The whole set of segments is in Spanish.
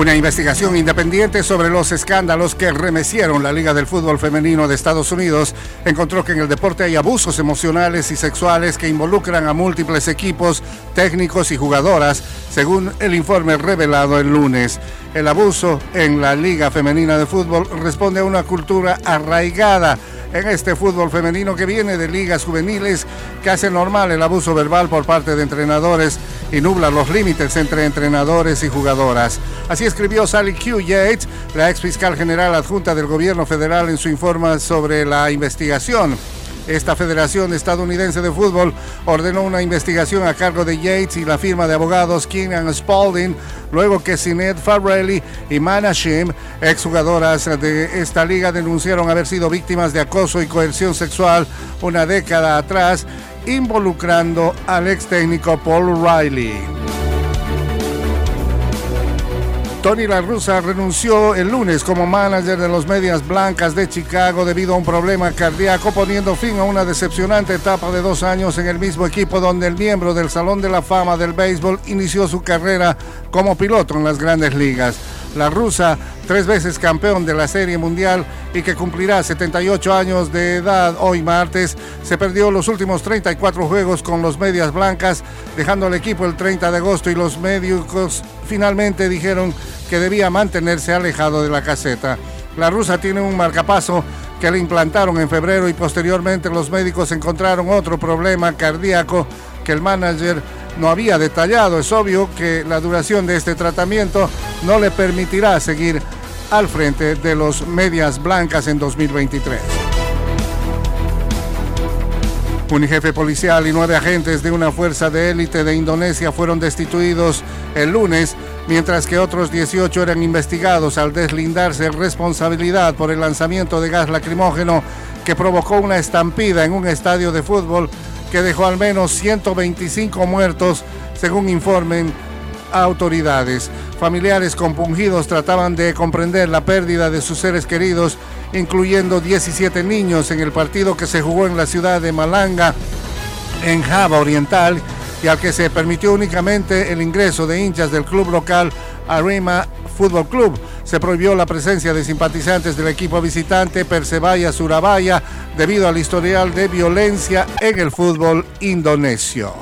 Una investigación independiente sobre los escándalos que remecieron la Liga del Fútbol Femenino de Estados Unidos encontró que en el deporte hay abusos emocionales y sexuales que involucran a múltiples equipos, técnicos y jugadoras, según el informe revelado el lunes. El abuso en la Liga Femenina de Fútbol responde a una cultura arraigada en este fútbol femenino que viene de ligas juveniles que hace normal el abuso verbal por parte de entrenadores y nubla los límites entre entrenadores y jugadoras. Así escribió Sally Q. Yates, la ex fiscal general adjunta del gobierno federal en su informe sobre la investigación. Esta Federación Estadounidense de Fútbol ordenó una investigación a cargo de Yates y la firma de abogados King Spalding, luego que Sinead Farrelly y Mana Shim, exjugadoras de esta liga, denunciaron haber sido víctimas de acoso y coerción sexual una década atrás, involucrando al ex técnico Paul Riley. Tony La Russa renunció el lunes como manager de los Medias Blancas de Chicago debido a un problema cardíaco, poniendo fin a una decepcionante etapa de dos años en el mismo equipo donde el miembro del Salón de la Fama del Béisbol inició su carrera como piloto en las grandes ligas. La rusa, tres veces campeón de la Serie Mundial y que cumplirá 78 años de edad hoy martes, se perdió los últimos 34 juegos con los Medias Blancas, dejando al equipo el 30 de agosto y los médicos finalmente dijeron que debía mantenerse alejado de la caseta. La rusa tiene un marcapaso que le implantaron en febrero y posteriormente los médicos encontraron otro problema cardíaco que el manager no había detallado. Es obvio que la duración de este tratamiento no le permitirá seguir al frente de los medias blancas en 2023. Un jefe policial y nueve agentes de una fuerza de élite de Indonesia fueron destituidos el lunes, mientras que otros 18 eran investigados al deslindarse responsabilidad por el lanzamiento de gas lacrimógeno que provocó una estampida en un estadio de fútbol que dejó al menos 125 muertos, según informen autoridades. Familiares compungidos trataban de comprender la pérdida de sus seres queridos, incluyendo 17 niños en el partido que se jugó en la ciudad de Malanga, en Java Oriental, y al que se permitió únicamente el ingreso de hinchas del club local Arima Fútbol Club. Se prohibió la presencia de simpatizantes del equipo visitante Persebaya Surabaya debido al historial de violencia en el fútbol indonesio.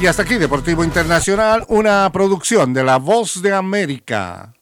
Y hasta aquí Deportivo Internacional, una producción de La Voz de América.